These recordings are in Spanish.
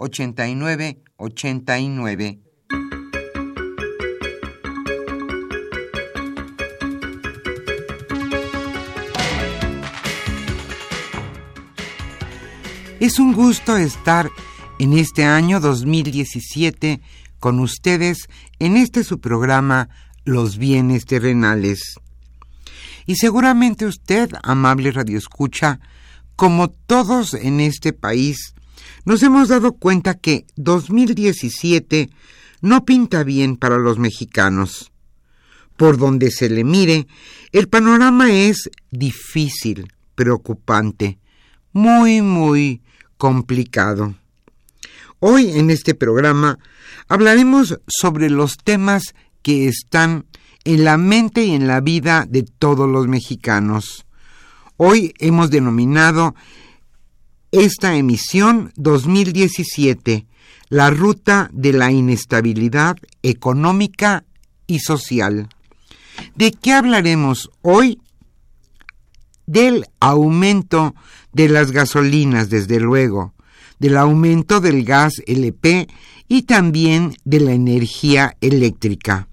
8989. Es un gusto estar en este año 2017 con ustedes en este su programa Los bienes terrenales. Y seguramente usted, amable radioescucha, como todos en este país, nos hemos dado cuenta que 2017 no pinta bien para los mexicanos. Por donde se le mire, el panorama es difícil, preocupante, muy, muy complicado. Hoy en este programa hablaremos sobre los temas que están en la mente y en la vida de todos los mexicanos. Hoy hemos denominado esta emisión 2017, la ruta de la inestabilidad económica y social. ¿De qué hablaremos hoy? Del aumento de las gasolinas, desde luego, del aumento del gas LP y también de la energía eléctrica.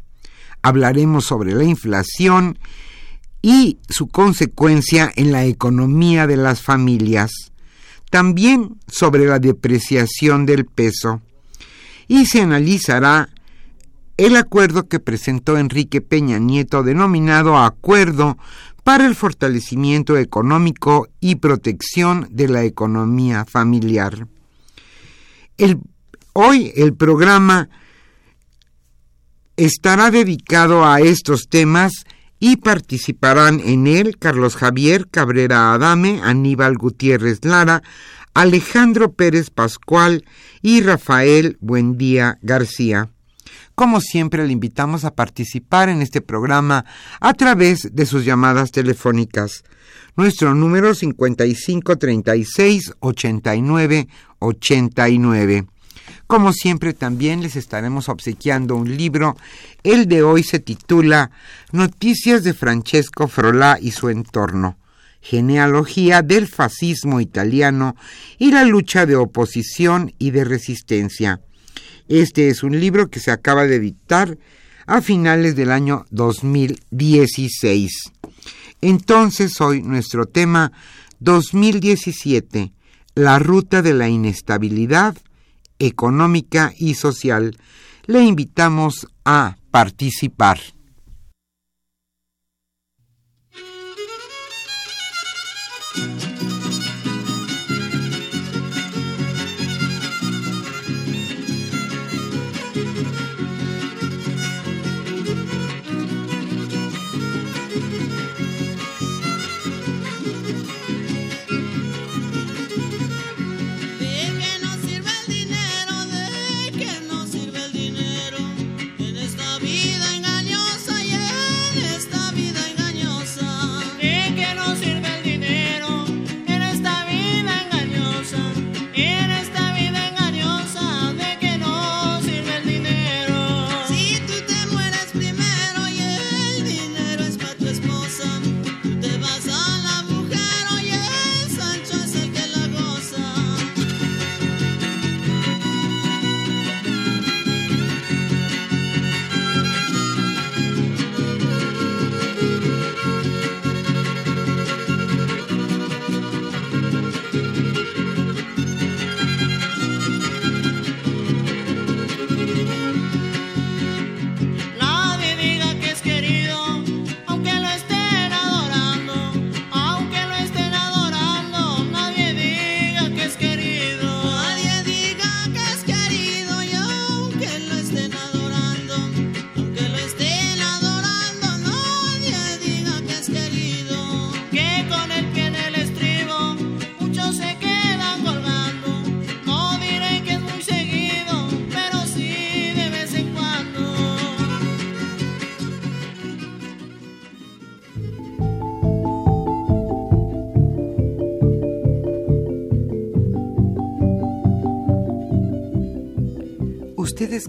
Hablaremos sobre la inflación y su consecuencia en la economía de las familias también sobre la depreciación del peso y se analizará el acuerdo que presentó Enrique Peña Nieto denominado Acuerdo para el Fortalecimiento Económico y Protección de la Economía Familiar. hoy el programa estará dedicado a estos temas y participarán en él Carlos Javier Cabrera Adame, Aníbal Gutiérrez Lara, Alejandro Pérez Pascual y Rafael Buendía García. Como siempre, le invitamos a participar en este programa a través de sus llamadas telefónicas. Nuestro número 5536 89 89. Como siempre también les estaremos obsequiando un libro. El de hoy se titula Noticias de Francesco Frolá y su entorno. Genealogía del fascismo italiano y la lucha de oposición y de resistencia. Este es un libro que se acaba de editar a finales del año 2016. Entonces hoy nuestro tema 2017, la ruta de la inestabilidad económica y social. Le invitamos a participar.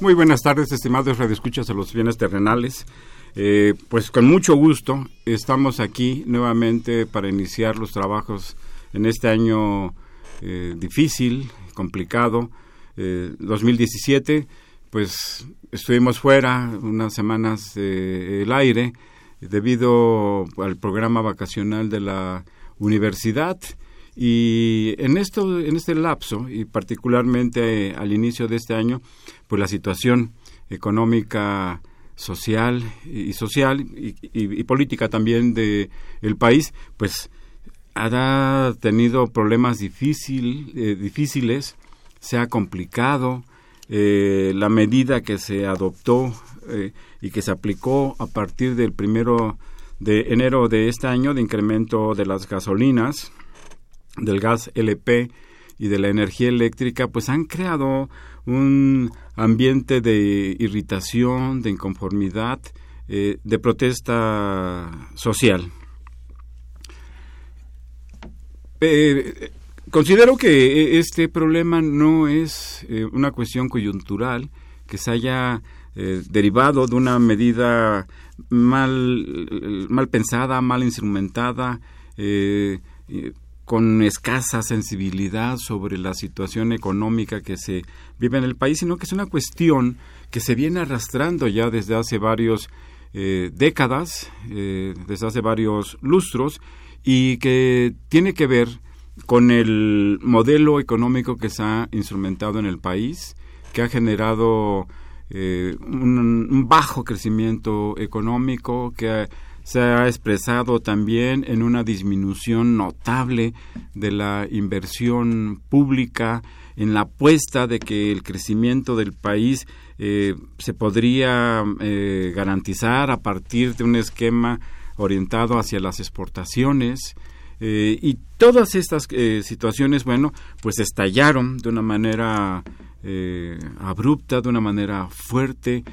Muy buenas tardes, estimados radioescuchas de los bienes terrenales. Eh, pues con mucho gusto estamos aquí nuevamente para iniciar los trabajos en este año eh, difícil, complicado, 2017. Eh, pues estuvimos fuera unas semanas del aire debido al programa vacacional de la universidad y en esto, en este lapso, y particularmente al inicio de este año, pues la situación económica, social y social y, política también de el país, pues ha tenido problemas difícil, eh, difíciles, se ha complicado. Eh, la medida que se adoptó eh, y que se aplicó a partir del primero de enero de este año de incremento de las gasolinas, del gas LP y de la energía eléctrica, pues han creado un ambiente de irritación, de inconformidad, eh, de protesta social. Eh, considero que este problema no es eh, una cuestión coyuntural que se haya derivado de una medida mal, mal pensada, mal instrumentada, con escasa sensibilidad sobre la situación económica que se vive en el país, sino que es una cuestión que se viene arrastrando ya desde hace varios eh, décadas, eh, desde hace varios lustros, y que tiene que ver con el modelo económico que se ha instrumentado en el país, que ha generado eh, un, un, bajo crecimiento económico, que ha se ha expresado también en una disminución notable de la inversión pública, en la apuesta de que el crecimiento del país eh, se podría eh, garantizar a partir de un esquema orientado hacia las exportaciones. Eh, y todas estas situaciones, bueno, pues estallaron de una manera abrupta, de una manera fuerte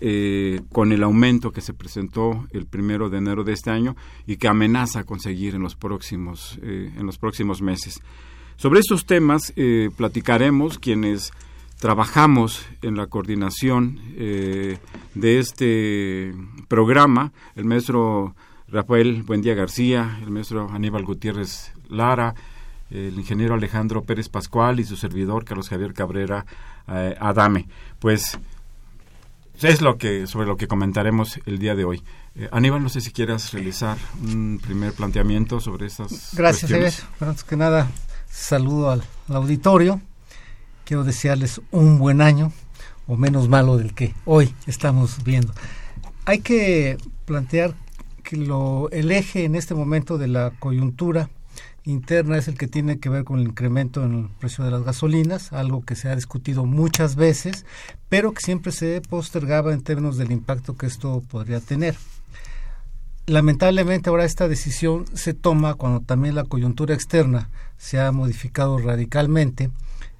eh, con el aumento que se presentó el primero de enero de este año y que amenaza conseguir en los próximos, eh, en los próximos meses. Sobre estos temas eh, platicaremos quienes trabajamos en la coordinación de este programa, el maestro Rafael Buendía García, el maestro Aníbal Gutiérrez Lara, el ingeniero Alejandro Pérez Pascual y su servidor Carlos Javier Cabrera Adame. Pues es lo que sobre lo que comentaremos el día de hoy. Eh, Aníbal, no sé si quieras realizar un primer planteamiento sobre estas Gracias, Gracias, Antes que nada, saludo al, auditorio. Quiero desearles un buen año, o menos malo del que hoy estamos viendo. Hay que plantear que lo, el eje en este momento de la coyuntura interna es el que tiene que ver con el incremento en el precio de las gasolinas, algo que se ha discutido muchas veces, pero que siempre se postergaba en términos del impacto que esto podría tener. Lamentablemente ahora esta decisión se toma cuando también la coyuntura externa se ha modificado radicalmente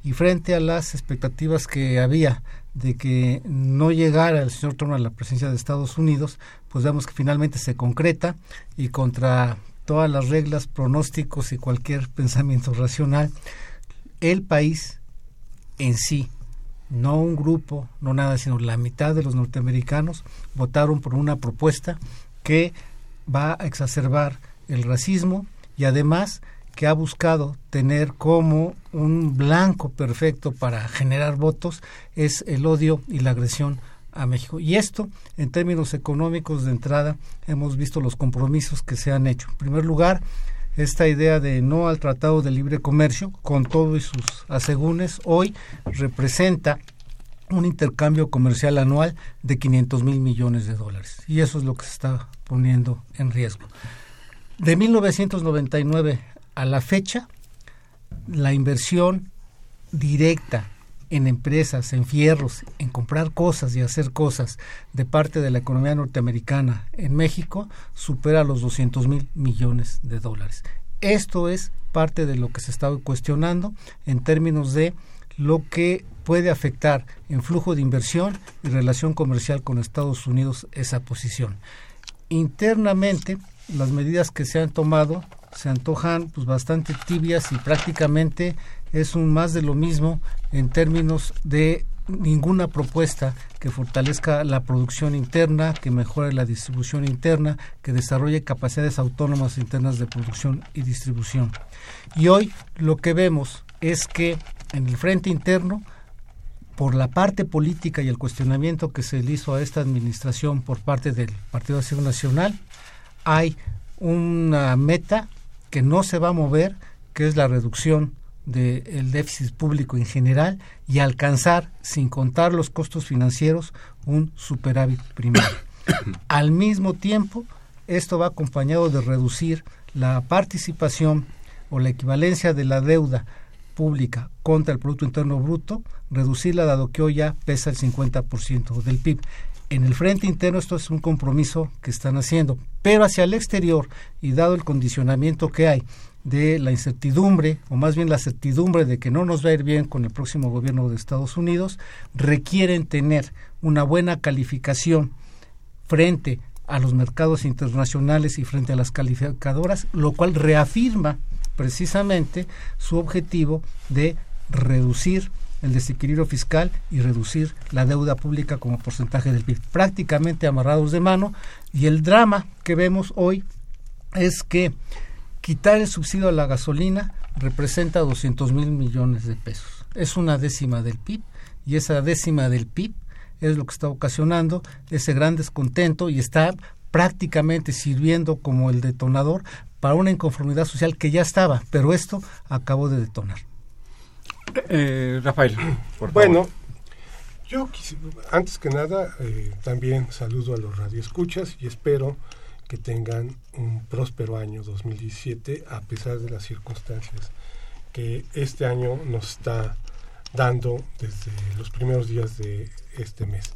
y frente a las expectativas que había de que no llegara el señor Trump a la presencia de Estados Unidos, pues vemos que finalmente se concreta y contra todas las reglas, pronósticos y cualquier pensamiento racional, el país en sí, no un grupo, no nada, sino la mitad de los norteamericanos votaron por una propuesta que va a exacerbar el racismo y además que ha buscado tener como un blanco perfecto para generar votos es el odio y la agresión a México. Y esto, en términos económicos de entrada, hemos visto los compromisos que se han hecho. En primer lugar, esta idea de no al Tratado de Libre Comercio, con todo y sus asegúnes, hoy representa un intercambio comercial anual de 500 mil millones de dólares. Y eso es lo que se está poniendo en riesgo. De 1999 a la fecha, la inversión directa en empresas, en fierros, en comprar cosas y hacer cosas de parte de la economía norteamericana en México supera los 200 mil millones de dólares. Esto es parte de lo que se está cuestionando en términos de lo que puede afectar en flujo de inversión y relación comercial con Estados Unidos esa posición. Internamente, las medidas que se han tomado se antojan pues bastante tibias y prácticamente es un más de lo mismo en términos de ninguna propuesta que fortalezca la producción interna, que mejore la distribución interna, que desarrolle capacidades autónomas internas de producción y distribución. Y hoy lo que vemos es que en el frente interno, por la parte política y el cuestionamiento que se le hizo a esta administración por parte del Partido Acción Nacional, hay una meta que no se va a mover, que es la reducción del déficit público en general y alcanzar, sin contar los costos financieros, un superávit primario. Al mismo tiempo, esto va acompañado de reducir la participación o la equivalencia de la deuda pública contra el Producto Interno Bruto, reducirla dado que hoy ya pesa el 50% del PIB. En el frente interno esto es un compromiso que están haciendo, pero hacia el exterior y dado el condicionamiento que hay de la incertidumbre, o más bien la certidumbre de que no nos va a ir bien con el próximo gobierno de Estados Unidos, requieren tener una buena calificación frente a los mercados internacionales y frente a las calificadoras, lo cual reafirma precisamente su objetivo de reducir el desequilibrio fiscal y reducir la deuda pública como porcentaje del PIB, prácticamente amarrados de mano. Y el drama que vemos hoy es que quitar el subsidio a la gasolina representa 200 mil millones de pesos. Es una décima del PIB y esa décima del PIB es lo que está ocasionando ese gran descontento y está prácticamente sirviendo como el detonador para una inconformidad social que ya estaba, pero esto acabó de detonar. Eh, Rafael, por bueno, yo antes que nada eh, también saludo a los radioescuchas y espero que tengan un próspero año 2017 a pesar de las circunstancias que este año nos está dando desde los primeros días de este mes.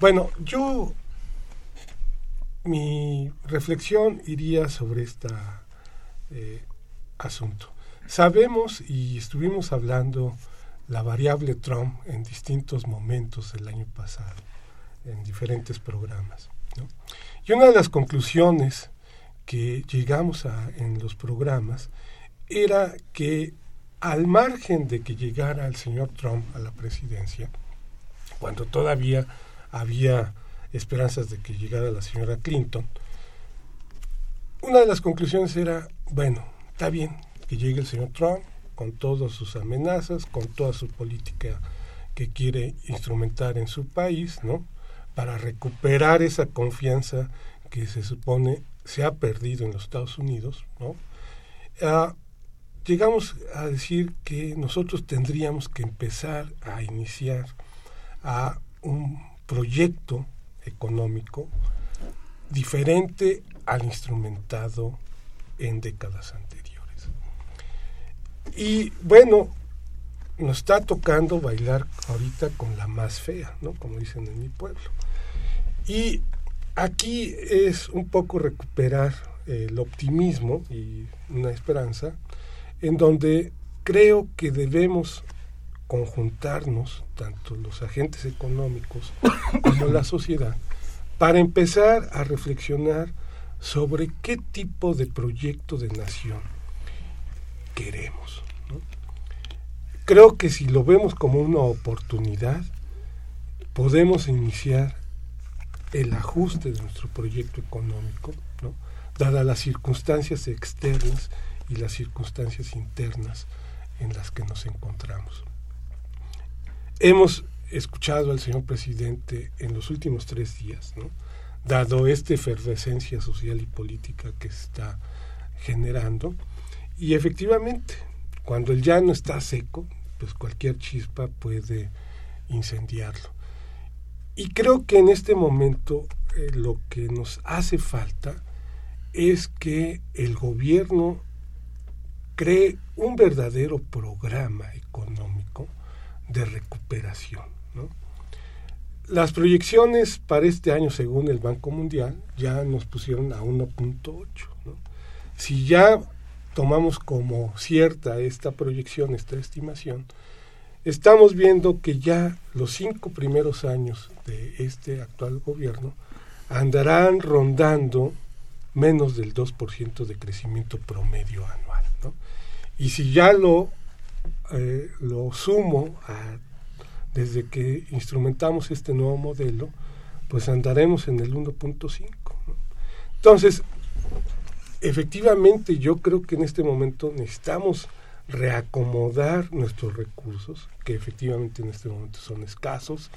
Bueno, yo mi reflexión iría sobre este asunto. Sabemos y estuvimos hablando la variable Trump en distintos momentos del año pasado, en diferentes programas. Y una de las conclusiones que llegamos a en los programas era que al margen de que llegara el señor Trump a la presidencia, cuando todavía había esperanzas de que llegara la señora Clinton, una de las conclusiones era, bueno, está bien que llegue el señor Trump con todas sus amenazas, con toda su política que quiere instrumentar en su país, ¿no? Para recuperar esa confianza que se supone se ha perdido en los Estados Unidos. Ah, llegamos a decir que nosotros tendríamos que empezar a iniciar a un proyecto económico diferente al instrumentado en décadas anteriores. Y bueno, nos está tocando bailar ahorita con la más fea, ¿no? Como dicen en mi pueblo. Y aquí es un poco recuperar el optimismo y una esperanza en donde creo que debemos conjuntarnos, tanto los agentes económicos como la sociedad, para empezar a reflexionar sobre qué tipo de proyecto de nación queremos. Creo que si lo vemos como una oportunidad, podemos iniciar el ajuste de nuestro proyecto económico, ¿no? dadas las circunstancias externas y las circunstancias internas en las que nos encontramos. Hemos escuchado al señor presidente en los últimos tres días, dado esta efervescencia social y política que está generando, y efectivamente, cuando el llano está seco, pues cualquier chispa puede incendiarlo. Y creo que en este momento eh, lo que nos hace falta es que el gobierno cree un verdadero programa económico de recuperación. Las proyecciones para este año, según el Banco Mundial, ya nos pusieron a 1.8. Si ya tomamos como cierta esta proyección, esta estimación, estamos viendo que ya los cinco primeros años de este actual gobierno andarán rondando menos del 2% de crecimiento promedio anual. Y si ya lo, eh, lo sumo desde que instrumentamos este nuevo modelo, pues andaremos en el 1.5. Entonces, efectivamente yo creo que en este momento necesitamos reacomodar nuestros recursos, que efectivamente en este momento son escasos,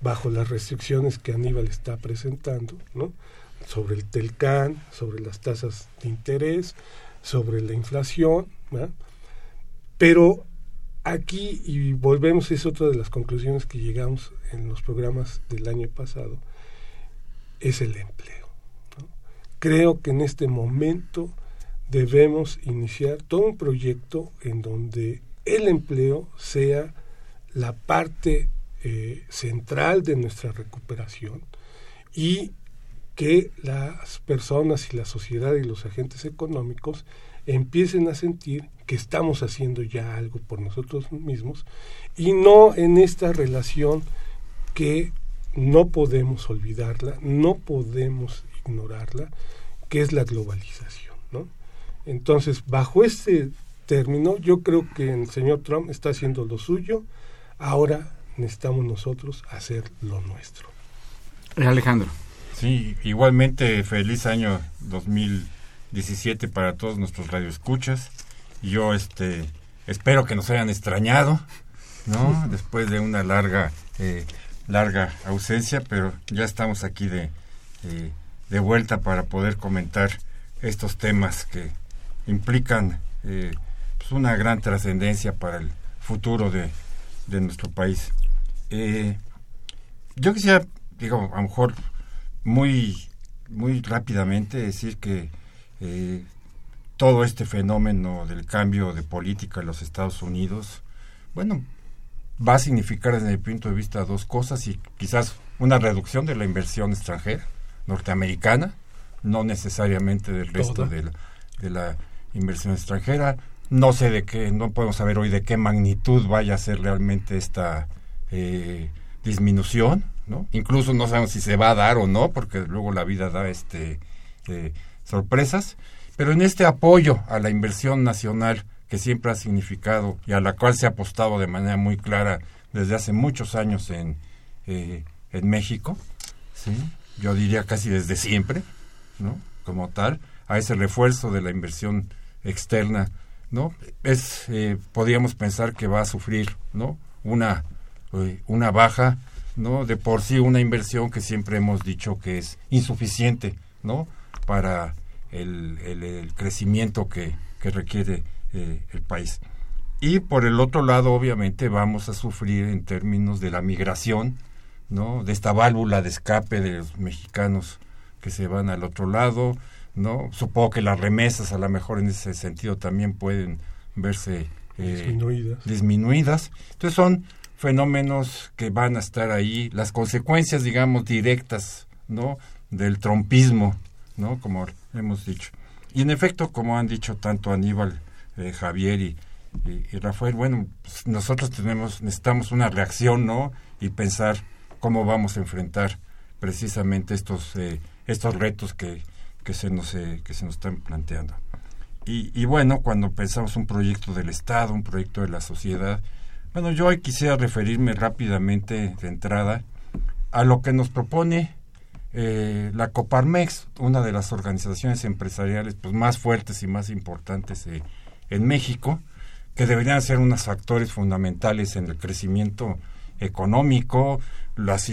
bajo las restricciones que Aníbal está presentando, ¿no? sobre el TELCAN, sobre las tasas de interés, sobre la inflación, pero aquí, y volvemos, es otra de las conclusiones que llegamos en los programas del año pasado, es el empleo. Creo que en este momento debemos iniciar todo un proyecto en donde el empleo sea la parte eh, central de nuestra recuperación y que las personas y la sociedad y los agentes económicos empiecen a sentir que estamos haciendo ya algo por nosotros mismos y no en esta relación que no podemos olvidarla, no podemos ignorarla, que es la globalización. ¿no? Entonces, bajo este término, yo creo que el señor Trump está haciendo lo suyo, ahora necesitamos nosotros hacer lo nuestro. Alejandro. Sí, igualmente feliz año 2017 para todos nuestros radioescuchas. Yo este espero que nos hayan extrañado, ¿no? Después de una larga eh, larga ausencia, pero ya estamos aquí de eh, de vuelta para poder comentar estos temas que implican eh, pues una gran trascendencia para el futuro de, de nuestro país. yo quisiera, digo, a lo mejor muy, muy rápidamente decir que eh, todo este fenómeno del cambio de política en los Estados Unidos, bueno, va a significar desde mi punto de vista dos cosas y quizás una reducción de la inversión extranjera norteamericana, no necesariamente del resto de la, de la, inversión extranjera. No sé de qué, no podemos saber hoy de qué magnitud vaya a ser realmente esta eh, disminución, ¿no? Incluso no sabemos si se va a dar o no, porque luego la vida da este eh, sorpresas. Pero en este apoyo a la inversión nacional que siempre ha significado y a la cual se ha apostado de manera muy clara desde hace muchos años en, eh, en México, ¿sí? Yo diría casi desde siempre, ¿no? como tal, a ese refuerzo de la inversión externa, ¿no? Es, eh, podríamos pensar que va a sufrir, ¿no? Una, una baja ¿no? De por sí una inversión que siempre hemos dicho que es insuficiente, ¿no? Para el, el, crecimiento que, que requiere eh, el país. Y por el otro lado, obviamente, vamos a sufrir en términos de la migración, ¿no? De esta válvula de escape de los mexicanos que se van al otro lado, ¿no? Supongo que las remesas, a lo mejor en ese sentido, también pueden verse eh, disminuidas. disminuidas. Entonces son fenómenos que van a estar ahí, las consecuencias, digamos, directas, ¿no? Del trompismo, ¿no? Como hemos dicho. Y en efecto, como han dicho tanto Aníbal, eh, Javier y, Rafael, bueno, pues nosotros tenemos, necesitamos una reacción, ¿no? Y pensar cómo vamos a enfrentar precisamente estos, eh, estos retos que, que, se nos, eh, que se nos están planteando. Y, bueno, cuando pensamos un proyecto del Estado, un proyecto de la sociedad, bueno, yo hoy quisiera referirme rápidamente de entrada a lo que nos propone eh, la Coparmex, una de las organizaciones empresariales pues, más fuertes y más importantes eh, en México, que deberían ser unos factores fundamentales en el crecimiento económico, las,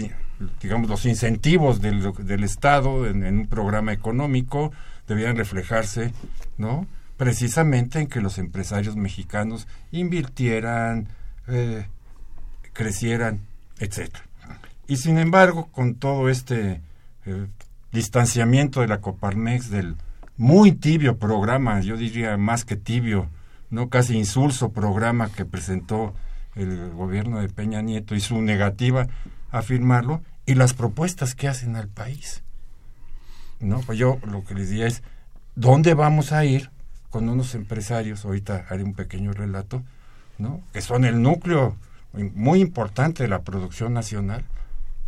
digamos, los incentivos del, del Estado en, un programa económico deberían reflejarse, ¿no? Precisamente en que los empresarios mexicanos invirtieran, eh, crecieran, etcétera. Y sin embargo, con todo este eh, distanciamiento de la Coparmex del muy tibio programa, yo diría más que tibio, no casi insulso programa que presentó el gobierno de Peña Nieto y su negativa a firmarlo y las propuestas que hacen al país. No, pues yo lo que les diría es ¿dónde vamos a ir con unos empresarios? Ahorita haré un pequeño relato, ¿no? Que son el núcleo muy importante de la producción nacional.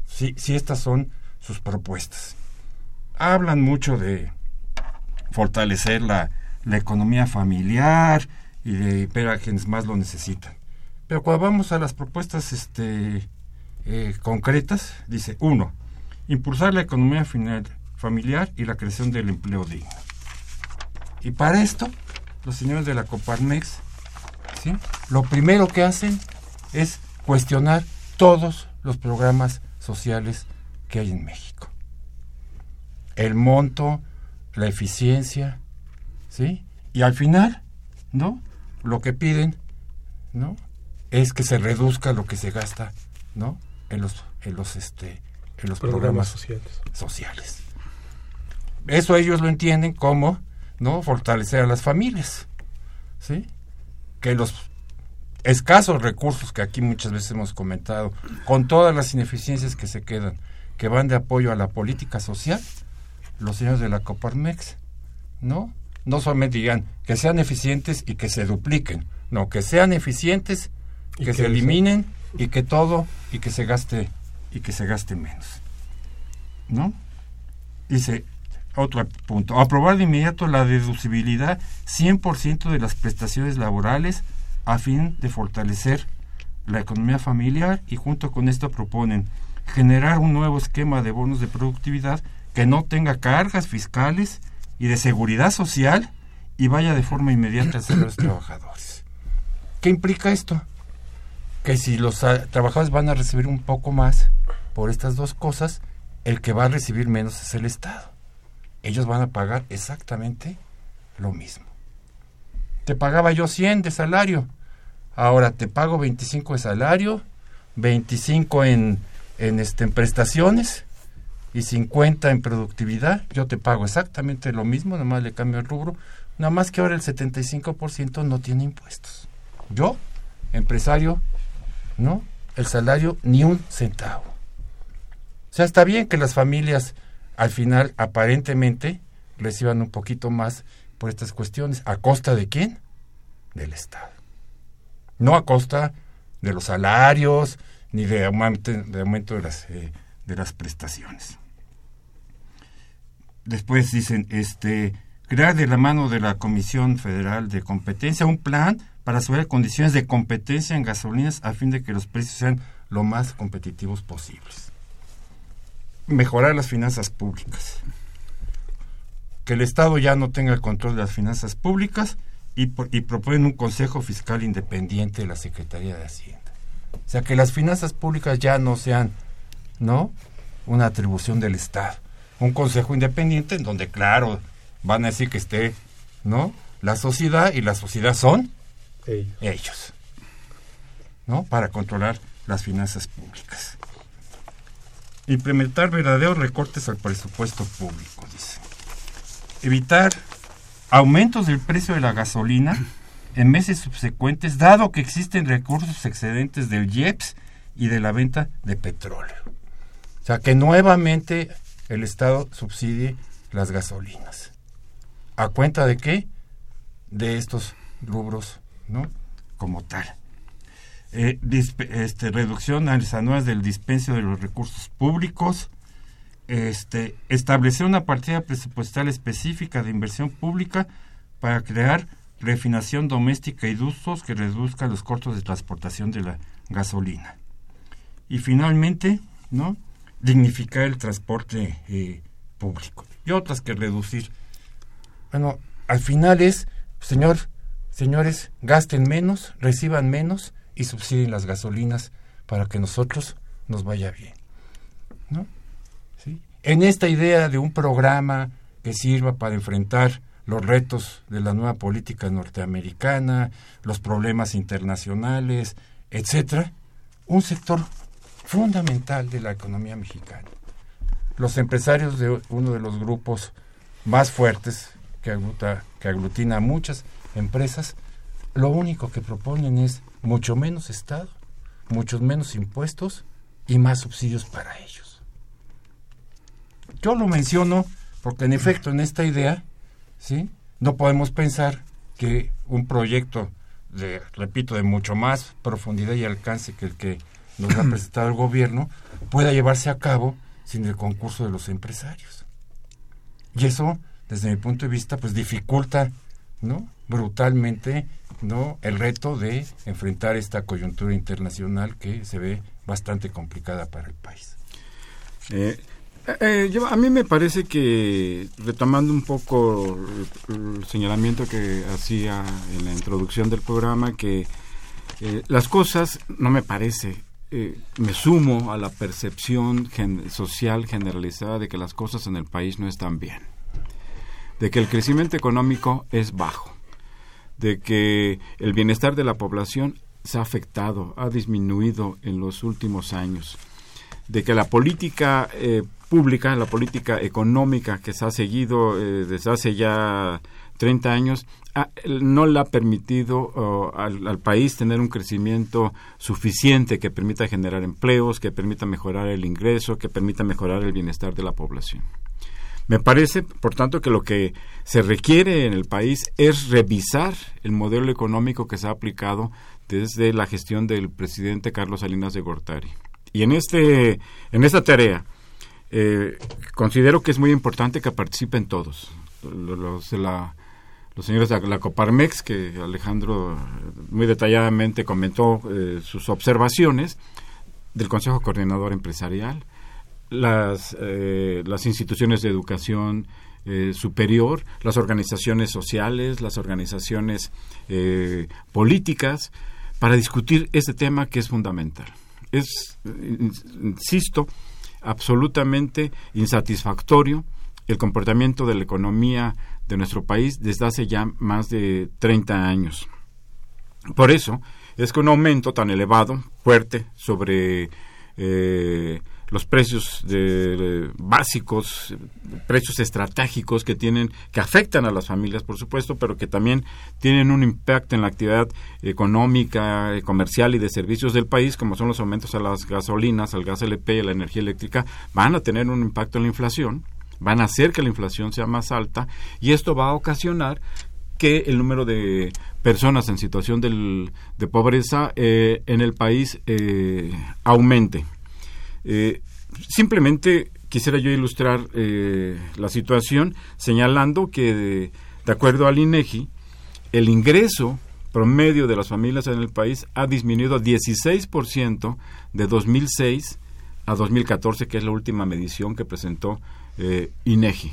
Si, si estas son sus propuestas. Hablan mucho de fortalecer la, la economía familiar y de ver quienes más lo necesitan. Pero cuando vamos a las propuestas este, eh, concretas, dice, uno, impulsar la economía familiar y la creación del empleo digno. Y para esto, los señores de la Coparmex, ¿sí? lo primero que hacen es cuestionar todos los programas sociales que hay en México. El monto, la eficiencia, ¿sí? Y al final, ¿no? Lo que piden, ¿no? Es que se reduzca lo que se gasta, ¿no? En los, en los, este, en los programas, sociales. sociales. Eso ellos lo entienden como, ¿no? Fortalecer a las familias, ¿sí? Que los escasos recursos que aquí muchas veces hemos comentado, con todas las ineficiencias que se quedan, que van de apoyo a la política social, los señores de la Coparmex, ¿no? No solamente digan que sean eficientes y que se dupliquen, no, que sean eficientes, que, se eliminen y que todo y que se gaste y que se gaste menos. ¿No? Dice otro punto, aprobar de inmediato la deducibilidad 100% de las prestaciones laborales a fin de fortalecer la economía familiar y junto con esto proponen generar un nuevo esquema de bonos de productividad que no tenga cargas fiscales y de seguridad social y vaya de forma inmediata a los trabajadores. ¿Qué implica esto? Que si los ah, trabajadores van a recibir un poco más por estas dos cosas, el que va a recibir menos es el Estado. Ellos van a pagar exactamente lo mismo. Te pagaba yo 100 de salario, ahora te pago 25 de salario, 25 en, en, este, en prestaciones y 50 en productividad, yo te pago exactamente lo mismo, nada más le cambio el rubro, nada más que ahora el 75% no tiene impuestos. Yo, empresario, ¿no? El salario ni un centavo. O sea, está bien que las familias al final aparentemente reciban un poquito más por estas cuestiones. ¿A costa de quién? Del Estado. No a costa de los salarios ni de aumento de, aumento de, las, eh, de las prestaciones después dicen, este, crear de la mano de la Comisión Federal de Competencia un plan para asegurar condiciones de competencia en gasolinas a fin de que los precios sean lo más competitivos posibles. Mejorar las finanzas públicas. Que el Estado ya no tenga el control de las finanzas públicas y, y proponen un Consejo Fiscal Independiente de la Secretaría de Hacienda. O sea, que las finanzas públicas ya no sean, ¿no? Una atribución del Estado un consejo independiente en donde, claro, van a decir que esté, ¿no? La sociedad y la sociedad son ellos, ¿no? Para controlar las finanzas públicas. Implementar verdaderos recortes al presupuesto público, dice. Evitar aumentos del precio de la gasolina en meses subsecuentes, dado que existen recursos excedentes del IEPS y de la venta de petróleo. O sea, que nuevamente el Estado subsidie las gasolinas. ¿A cuenta de qué? De estos rubros, ¿no? Como tal. Eh, este, reducción anual del dispendio de los recursos públicos, este, establecer una partida presupuestal específica de inversión pública para crear refinación doméstica y usos que reduzca los costos de transportación de la gasolina. Y finalmente, ¿no? dignificar el transporte eh, público y otras que reducir. Bueno, al final es, señor, señores, gasten menos, reciban menos y subsidien las gasolinas para que nosotros nos vaya bien. ¿no? ¿Sí? En esta idea de un programa que sirva para enfrentar los retos de la nueva política norteamericana, los problemas internacionales, etcétera, un sector fundamental de la economía mexicana. Los empresarios de uno de los grupos más fuertes que, que aglutina a muchas empresas lo único que proponen es mucho menos Estado, muchos menos impuestos y más subsidios para ellos. Yo lo menciono porque en efecto en esta idea, ¿sí? No podemos pensar que un proyecto de, repito, de mucho más profundidad y alcance que el que nos ha presentado el gobierno pueda llevarse a cabo sin el concurso de los empresarios. Y eso, desde mi punto de vista, pues dificulta, ¿no? Brutalmente, ¿no? el reto de enfrentar esta coyuntura internacional que se ve bastante complicada para el país. Eh, eh, a mí me parece que, retomando un poco el, señalamiento que hacía en la introducción del programa, que eh, las cosas, no me parece, me sumo a la percepción social generalizada de que las cosas en el país no están bien, de que el crecimiento económico es bajo, de que el bienestar de la población se ha afectado, ha disminuido en los últimos años, de que la política eh, pública, la política económica que se ha seguido eh, desde hace ya 30 años, no le ha permitido al, país tener un crecimiento suficiente que permita generar empleos, que permita mejorar el ingreso, que permita mejorar el bienestar de la población. Me parece, por tanto, que lo que se requiere en el país es revisar el modelo económico que se ha aplicado desde la gestión del presidente Carlos Salinas de Gortari. Y en, este, en esta tarea, eh, considero que es muy importante que participen todos. Los, la, señores de la Coparmex, que Alejandro muy detalladamente comentó eh, sus observaciones, del Consejo Coordinador Empresarial, las, eh, las instituciones de educación superior, las organizaciones sociales, las organizaciones políticas, para discutir este tema que es fundamental. Es, insisto, absolutamente insatisfactorio el comportamiento de la economía de nuestro país desde hace ya más de 30 años. Por eso es que un aumento tan elevado, fuerte, sobre eh, los precios de, básicos, precios estratégicos que tienen, que afectan a las familias, por supuesto, pero que también tienen un impacto en la actividad económica, comercial y de servicios del país, como son los aumentos a las gasolinas, al gas LP a la energía eléctrica, van a tener un impacto en la inflación, van a hacer que la inflación sea más alta y esto va a ocasionar que el número de personas en situación de pobreza eh, en el país eh, aumente. Eh, simplemente quisiera yo ilustrar eh, la situación señalando que, de, acuerdo al INEGI, el ingreso promedio de las familias en el país ha disminuido a 16% de 2006 a 2014, que es la última medición que presentó eh, INEGI.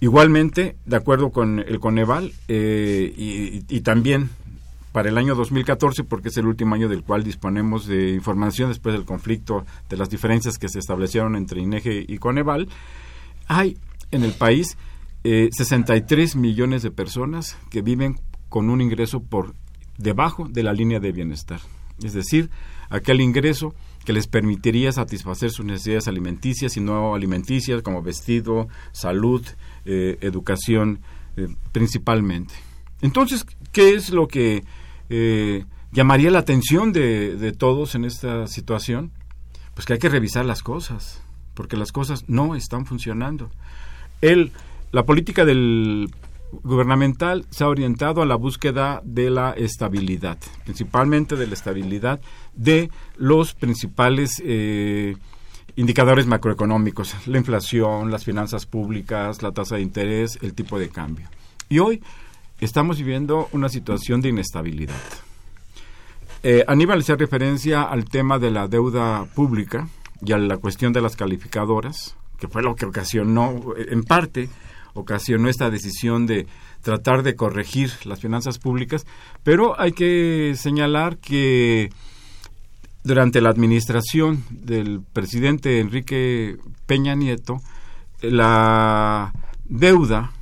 Igualmente, de acuerdo con el Coneval eh, y, y, también para el año 2014, porque es el último año del cual disponemos de información después del conflicto, de las diferencias que se establecieron entre INEGE y Coneval, hay en el país 63 eh, millones de personas que viven con un ingreso por debajo de la línea de bienestar. Es decir, aquel ingreso que les permitiría satisfacer sus necesidades alimenticias y no alimenticias como vestido, salud, eh, educación eh, principalmente. Entonces, ¿qué es lo que eh, llamaría la atención de, todos en esta situación, pues que hay que revisar las cosas, porque las cosas no están funcionando. El, la política del gubernamental se ha orientado a la búsqueda de la estabilidad, principalmente de la estabilidad de los principales eh, indicadores macroeconómicos, la inflación, las finanzas públicas, la tasa de interés, el tipo de cambio. Y hoy estamos viviendo una situación de inestabilidad. Eh, Aníbal hacía referencia al tema de la deuda pública y a la cuestión de las calificadoras, que fue lo que ocasionó, en parte, ocasionó esta decisión de tratar de corregir las finanzas públicas, pero hay que señalar que durante la administración del presidente Enrique Peña Nieto, la deuda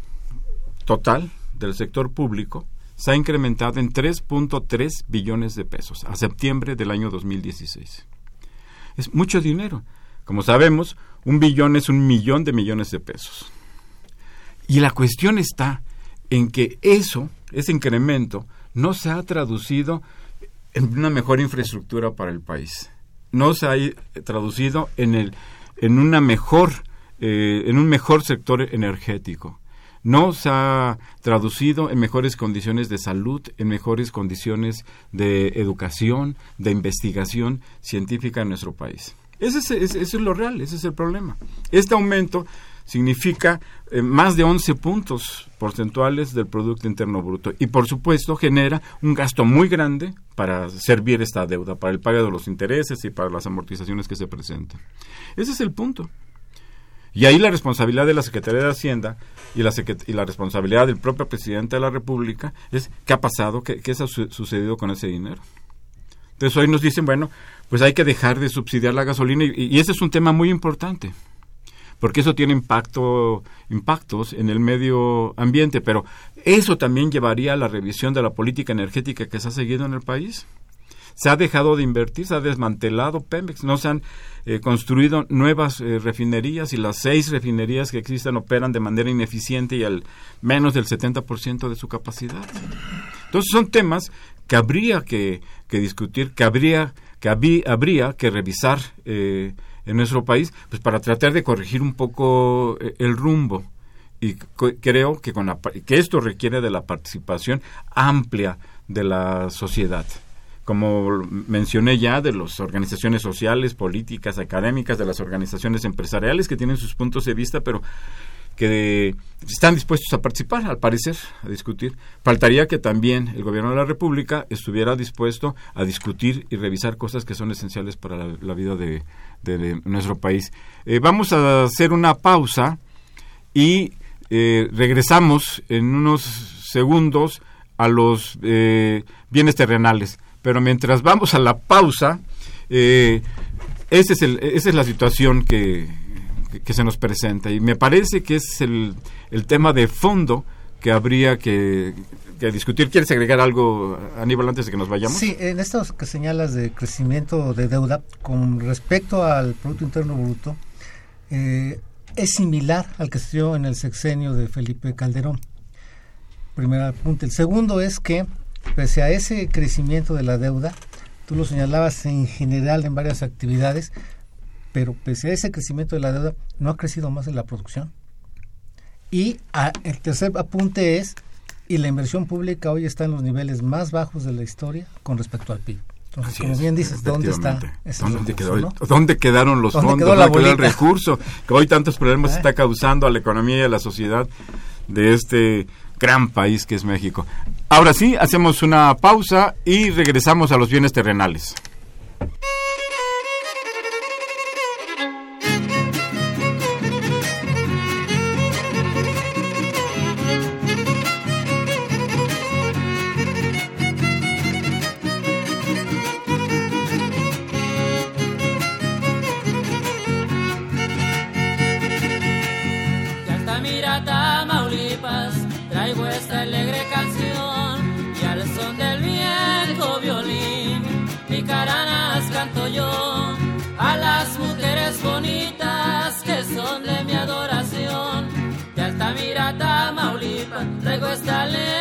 total del sector público se ha incrementado en 3.3 billones de pesos a septiembre del año 2016. Es mucho dinero. Como sabemos, un billón es un millón de millones de pesos. Y la cuestión está en que eso, ese incremento, no se ha traducido en una mejor infraestructura para el país. No se ha traducido en el en una mejor eh, en un mejor sector energético. No se ha traducido en mejores condiciones de salud, en mejores condiciones de educación, de investigación científica en nuestro país. Ese es, ese es lo real, ese es el problema. Este aumento significa eh, más de 11 puntos porcentuales del Producto Interno Bruto y por supuesto genera un gasto muy grande para servir esta deuda, para el pago de los intereses y para las amortizaciones que se presentan. Ese es el punto. Y ahí la responsabilidad de la Secretaría de Hacienda y la, y la responsabilidad del propio presidente de la República es qué ha pasado, qué, qué ha sucedido con ese dinero. Entonces hoy nos dicen, bueno, pues hay que dejar de subsidiar la gasolina y ese es un tema muy importante porque eso tiene impacto, impactos en el medio ambiente, pero eso también llevaría a la revisión de la política energética que se ha seguido en el país. Se ha dejado de invertir, se ha desmantelado Pemex, no se han eh, construido nuevas eh, refinerías y las seis refinerías que existen operan de manera ineficiente y al menos del 70% de su capacidad. Entonces son temas que habría que, discutir, que habría que, habría que revisar eh, en nuestro país, pues para tratar de corregir un poco eh, el rumbo. Y creo que, con que esto requiere de la participación amplia de la sociedad como mencioné ya, de las organizaciones sociales, políticas, académicas, de las organizaciones empresariales que tienen sus puntos de vista, pero que están dispuestos a participar, al parecer, a discutir. Faltaría que también el gobierno de la República estuviera dispuesto a discutir y revisar cosas que son esenciales para la, vida de, nuestro país. Eh, vamos a hacer una pausa y eh, regresamos en unos segundos a los eh, bienes terrenales. Pero mientras vamos a la pausa, el, esa es la situación que, se nos presenta. Y me parece que es el, tema de fondo que habría que, discutir. ¿Quieres agregar algo, Aníbal, antes de que nos vayamos? Sí, en esto que señalas de crecimiento de deuda, con respecto al Producto Interno Bruto, eh, es similar al que se dio en el sexenio de Felipe Calderón. Primer punto. El segundo es que, pese a ese crecimiento de la deuda, tú lo señalabas en general en varias actividades, pero pese a ese crecimiento de la deuda, no ha crecido más en la producción. Y el tercer apunte es, y la inversión pública hoy está en los niveles más bajos de la historia con respecto al PIB. Entonces, como bien dices, ¿dónde está ¿Dónde, ¿Dónde quedaron los fondos? ¿Dónde quedó el recurso? Que hoy tantos problemas ¿Eh? está causando a la economía y a la sociedad de este gran país que es México. Ahora sí, hacemos una pausa y regresamos a los bienes terrenales. cristales.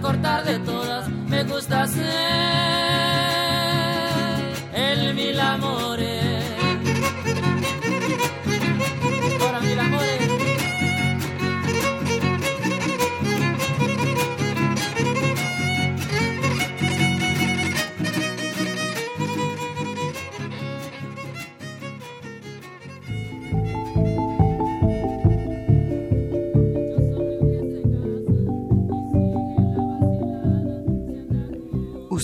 Cortar de todas, me gusta ser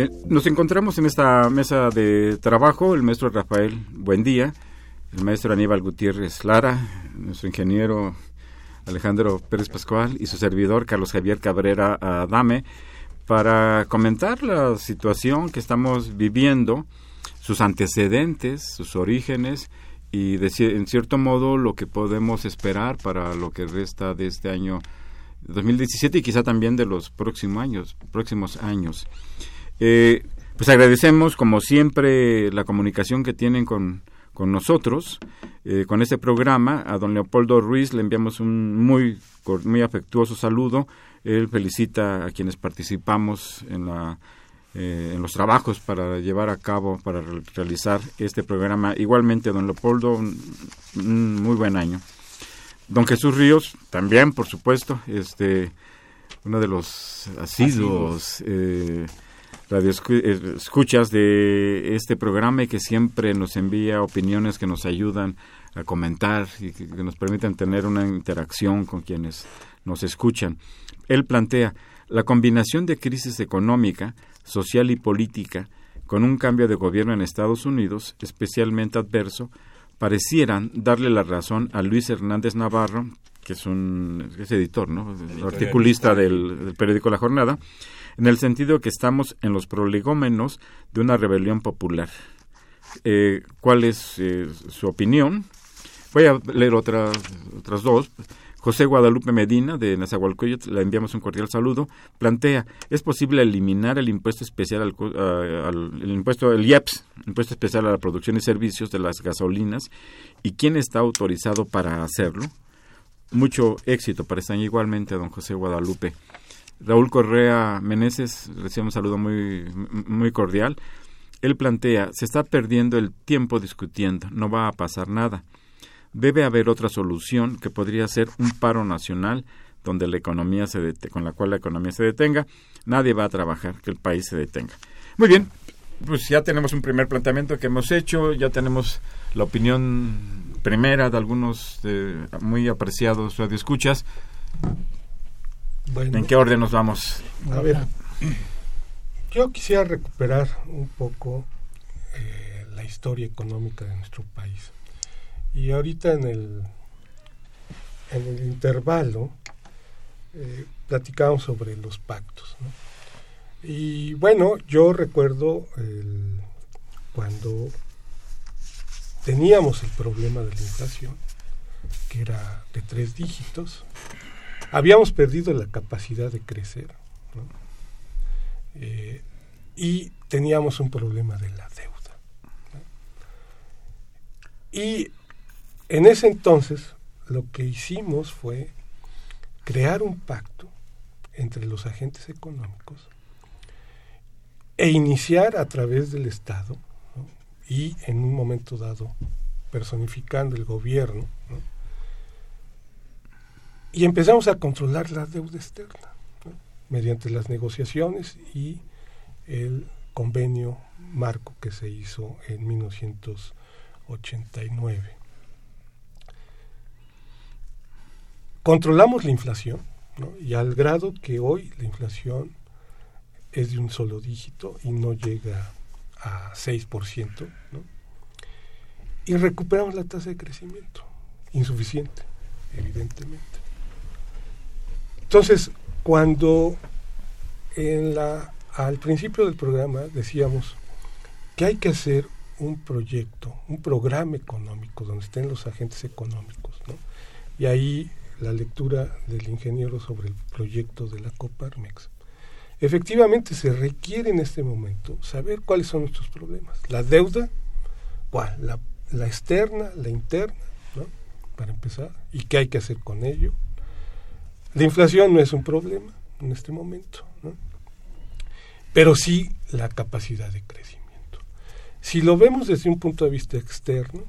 Eh, nos encontramos en esta mesa de trabajo el maestro Rafael Buendía, el maestro Aníbal Gutiérrez Lara, nuestro ingeniero Alejandro Pérez Pascual y su servidor Carlos Javier Cabrera Adame para comentar la situación que estamos viviendo, sus antecedentes, sus orígenes y de, en cierto modo lo que podemos esperar para lo que resta de este año 2017 y quizá también de los próximos años. Próximos años. Eh, pues agradecemos, como siempre, la comunicación que tienen con, con nosotros, eh, con este programa. A don Leopoldo Ruiz le enviamos un muy, muy afectuoso saludo. Él felicita a quienes participamos en, la, eh, en los trabajos para llevar a cabo, para realizar este programa. Igualmente, don Leopoldo, un, muy buen año. Don Jesús Ríos, también, por supuesto, este, uno de los asiduos. Eh, radio eh, escuchas de este programa y que siempre nos envía opiniones que nos ayudan a comentar y que, nos permiten tener una interacción con quienes nos escuchan. Él plantea la combinación de crisis económica, social y política con un cambio de gobierno en Estados Unidos especialmente adverso parecieran darle la razón a Luis Hernández Navarro, que es un es editor, ¿no? articulista del periódico La Jornada, en el sentido que estamos en los prolegómenos de una rebelión popular. Eh, ¿Cuál es eh, su opinión? Voy a leer otras, otras dos. José Guadalupe Medina, de Nezahualcóyotl, le enviamos un cordial saludo, plantea, ¿es posible eliminar el impuesto especial al, el impuesto, el IEPS, impuesto especial a la producción y servicios de las gasolinas? ¿Y quién está autorizado para hacerlo? Mucho éxito para estar igualmente a don José Guadalupe. Raúl Correa Meneses recibe un saludo muy, muy cordial. Él plantea, se está perdiendo el tiempo discutiendo, no va a pasar nada. Debe haber otra solución que podría ser un paro nacional donde la economía se con la cual la economía se detenga, nadie va a trabajar, que el país se detenga. Muy bien, pues ya tenemos un primer planteamiento que hemos hecho, ya tenemos la opinión primera de algunos muy apreciados radioescuchas. ¿En qué orden nos vamos? A ver, yo quisiera recuperar un poco eh, la historia económica de nuestro país. Y ahorita en el, en el intervalo eh, platicamos sobre los pactos. Y bueno, yo recuerdo cuando teníamos el problema de la inflación, que era de tres dígitos, habíamos perdido la capacidad de crecer eh, y teníamos un problema de la deuda. Y en ese entonces lo que hicimos fue crear un pacto entre los agentes económicos e iniciar a través del Estado y en un momento dado personificando el gobierno y empezamos a controlar la deuda externa mediante las negociaciones y el convenio marco que se hizo en 1989. Controlamos la inflación y al grado que hoy la inflación es de un solo dígito y no llega a 6%, y recuperamos la tasa de crecimiento, insuficiente, evidentemente. Entonces, cuando en la, al principio del programa decíamos que hay que hacer un proyecto, un programa económico donde estén los agentes económicos, ¿no? Y ahí la lectura del ingeniero sobre el proyecto de la Coparmex. Efectivamente se requiere en este momento saber cuáles son nuestros problemas. La deuda, ¿cuál? La, la externa, la interna, ¿no? Para empezar, y qué hay que hacer con ello la inflación no es un problema en este momento, pero sí la capacidad de crecimiento. Si lo vemos desde un punto de vista externo,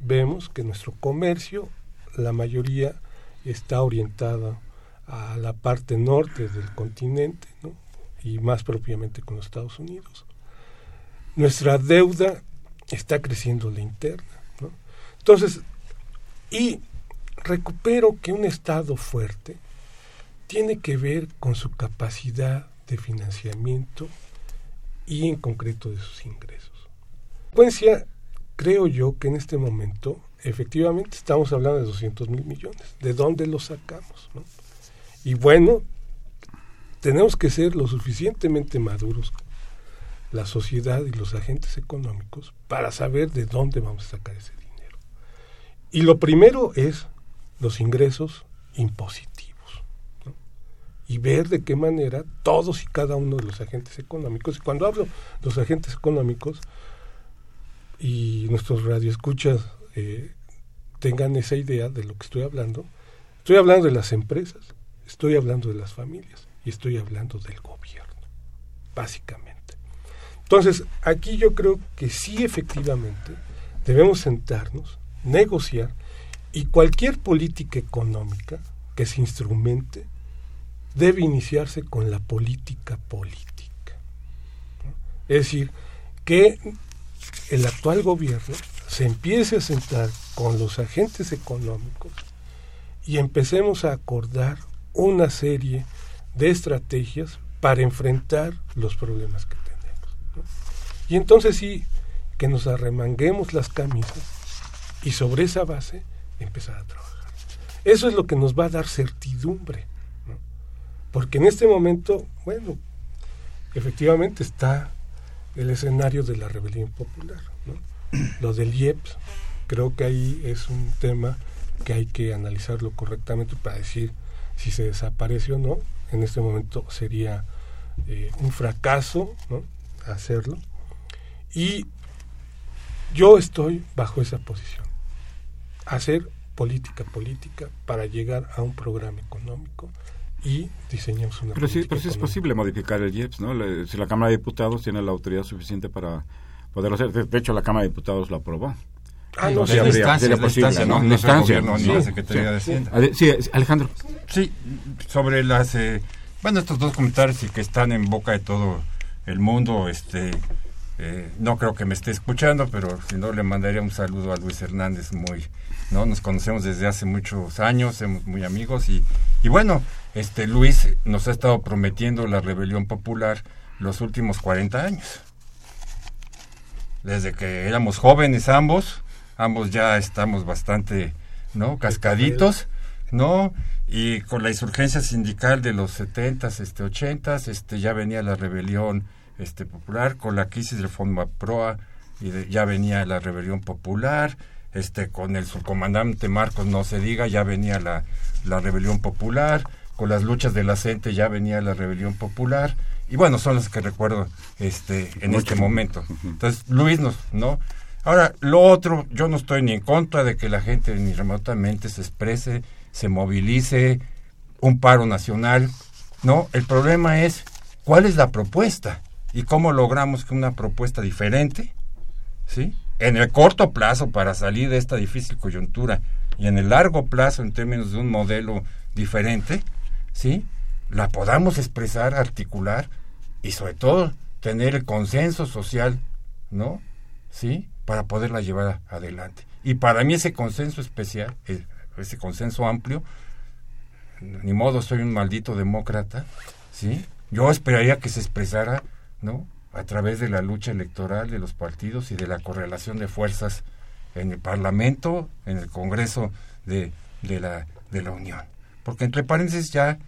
vemos que nuestro comercio la mayoría está orientada a la parte norte del continente, y más propiamente con los Estados Unidos. Nuestra deuda está creciendo la interna. ¿no? Entonces, y recupero que un Estado fuerte tiene que ver con su capacidad de financiamiento y en concreto de sus ingresos. Consecuencia, creo yo que en este momento efectivamente estamos hablando de 200 mil millones. ¿De dónde los sacamos? Y bueno, tenemos que ser lo suficientemente maduros, la sociedad y los agentes económicos, para saber de dónde vamos a sacar ese dinero. Y lo primero es los ingresos impositivos. Y ver de qué manera todos y cada uno de los agentes económicos, y cuando hablo de los agentes económicos, y nuestros radioescuchas eh, tengan esa idea de lo que estoy hablando, estoy hablando de las empresas, estoy hablando de las familias y estoy hablando del gobierno, básicamente. Entonces, aquí yo creo que sí efectivamente debemos sentarnos, negociar y cualquier política económica que se instrumente debe iniciarse con la política política. Es decir, que el actual gobierno se empiece a sentar con los agentes económicos y empecemos a acordar una serie de estrategias para enfrentar los problemas que tenemos. Y entonces sí, que nos arremanguemos las camisas y sobre esa base empezar a trabajar. Eso es lo que nos va a dar certidumbre. Porque en este momento, bueno, efectivamente está el escenario de la rebelión popular. ¿no? Lo del IEPS, creo que ahí es un tema que hay que analizarlo correctamente para decir si se desaparece o no. En este momento sería eh, un fracaso ¿no? hacerlo. Y yo estoy bajo esa posición. Hacer política política para llegar a un programa económico y diseñamos una pero sí, política pero sí es posible modificar el IEPS, ¿no? Le- si la Cámara de Diputados tiene la autoridad suficiente para poderlo hacer. De, de hecho, la Cámara de Diputados lo aprobó. Ah, no, Sí, sí, habría- sería la posible, ¿no? no, La no la Secretaría sí. de Hacienda. Sí, Alejandro. Sí, sobre las eh, bueno estos dos comentarios y que están en boca de todo el mundo, este eh, no creo que me esté escuchando, pero si no le mandaría un saludo a Luis Hernández muy, no nos conocemos desde hace muchos años, somos muy amigos y y bueno, este Luis nos ha estado prometiendo la rebelión popular los últimos 40 años. Desde que éramos jóvenes ambos, ambos ya estamos bastante, ¿no? cascaditos. ¿no? Y con la insurgencia sindical de los 70s, este 80s, este ya venía la rebelión este popular con la crisis del Proa y de- ya venía la rebelión popular, este con el subcomandante Marcos no se diga, ya venía la, la rebelión popular, con las luchas de la CENTE ya venía la rebelión popular y bueno, son las que recuerdo este en este momento. Entonces, Luis nos, ¿no? Ahora, lo otro, yo no estoy ni en contra de que la gente ni remotamente se exprese, se movilice, un paro nacional. No, el problema es cuál es la propuesta y cómo logramos que una propuesta diferente, ¿sí? En el corto plazo para salir de esta difícil coyuntura y en el largo plazo en términos de un modelo diferente, ¿sí? La podamos expresar, articular y sobre todo tener el consenso social, ¿no? ¿Sí? Para poderla llevar adelante. Y para mí ese consenso especial, eh, ese consenso amplio, ni modo soy un maldito demócrata, ¿sí? Yo esperaría que se expresara, ¿no? A través de la lucha electoral de los partidos y de la correlación de fuerzas en el Parlamento, en el Congreso de, de, la, de la Unión. Porque entre paréntesis ya,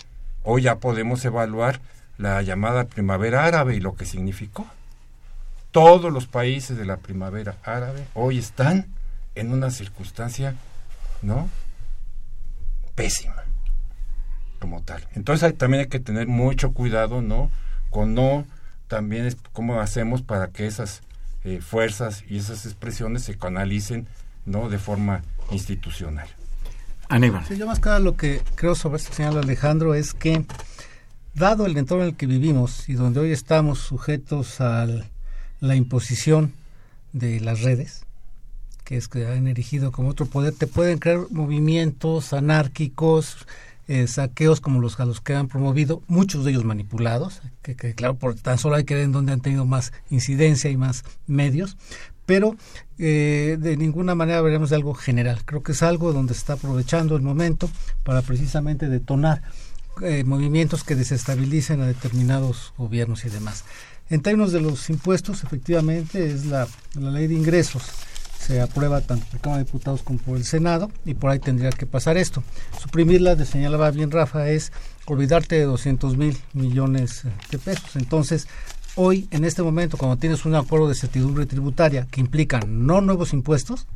hoy ya podemos evaluar la llamada primavera árabe y lo que significó. Todos los países de la primavera árabe hoy están en una circunstancia, ¿no? Pésima, como tal. Entonces también hay que tener mucho cuidado, ¿no? Con no, también es cómo hacemos para que esas eh, fuerzas y esas expresiones se canalicen, ¿no? De forma institucional. Aníbal. Sí, yo más que nada lo que creo sobre esto que señala Alejandro es que, dado el entorno en el que vivimos y donde hoy estamos sujetos a la imposición de las redes, que es que han erigido como otro poder, te pueden crear movimientos anárquicos, eh, saqueos como los, a los que han promovido, muchos de ellos manipulados, que, claro, por tan solo hay que ver en donde han tenido más incidencia y más medios, pero eh, de ninguna manera veremos de algo general. Creo que es algo donde se está aprovechando el momento para precisamente detonar eh, movimientos que desestabilicen a determinados gobiernos y demás. En términos de los impuestos, efectivamente, es la ley de ingresos se aprueba tanto por Cámara de Diputados como por el Senado y por ahí tendría que pasar esto. Suprimirla, de señalaba bien Rafa, es olvidarte de 200 mil millones de pesos. Entonces, hoy, en este momento, cuando tienes un acuerdo de certidumbre tributaria que implica no nuevos impuestos,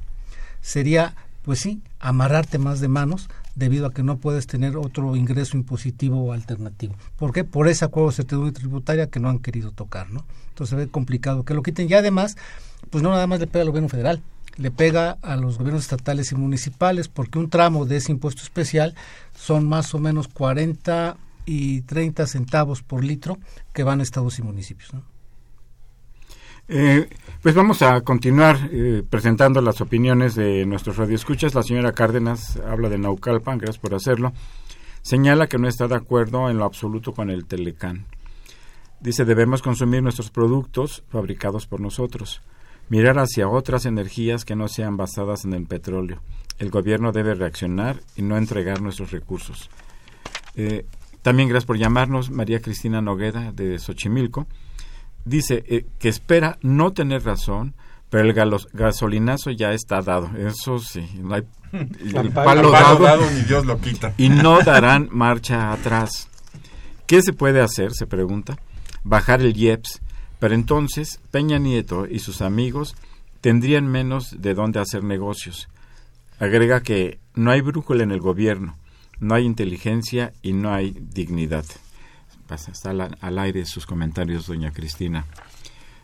sería, pues sí, amarrarte más de manos debido a que no puedes tener otro ingreso impositivo alternativo. ¿Por qué? Por ese acuerdo de certidumbre tributaria que no han querido tocar, ¿no? Entonces se ve complicado que lo quiten. Y además, pues no nada más le pega al gobierno federal, le pega a los gobiernos estatales y municipales, porque un tramo de ese impuesto especial son más o menos 40 y 30 centavos por litro que van a estados y municipios. Eh, pues vamos a continuar eh, presentando las opiniones de nuestros radioescuchas. La señora Cárdenas habla de Naucalpan, gracias por hacerlo. Señala que no está de acuerdo en lo absoluto con el Telecán. Dice, debemos consumir nuestros productos fabricados por nosotros mirar hacia otras energías que no sean basadas en el petróleo. El gobierno debe reaccionar y no entregar nuestros recursos. Eh, también gracias por llamarnos, María Cristina Nogueda de Xochimilco. Dice eh, que espera no tener razón, pero el gasolinazo ya está dado. Eso sí, no hay el palo, dado, ni Dios lo quita. Y no darán marcha atrás. ¿Qué se puede hacer? Se pregunta. Bajar el IEPS pero entonces Peña Nieto y sus amigos tendrían menos de dónde hacer negocios. Agrega que no hay brújula en el gobierno, no hay inteligencia y no hay dignidad. Pasa, está al, aire sus comentarios, doña Cristina.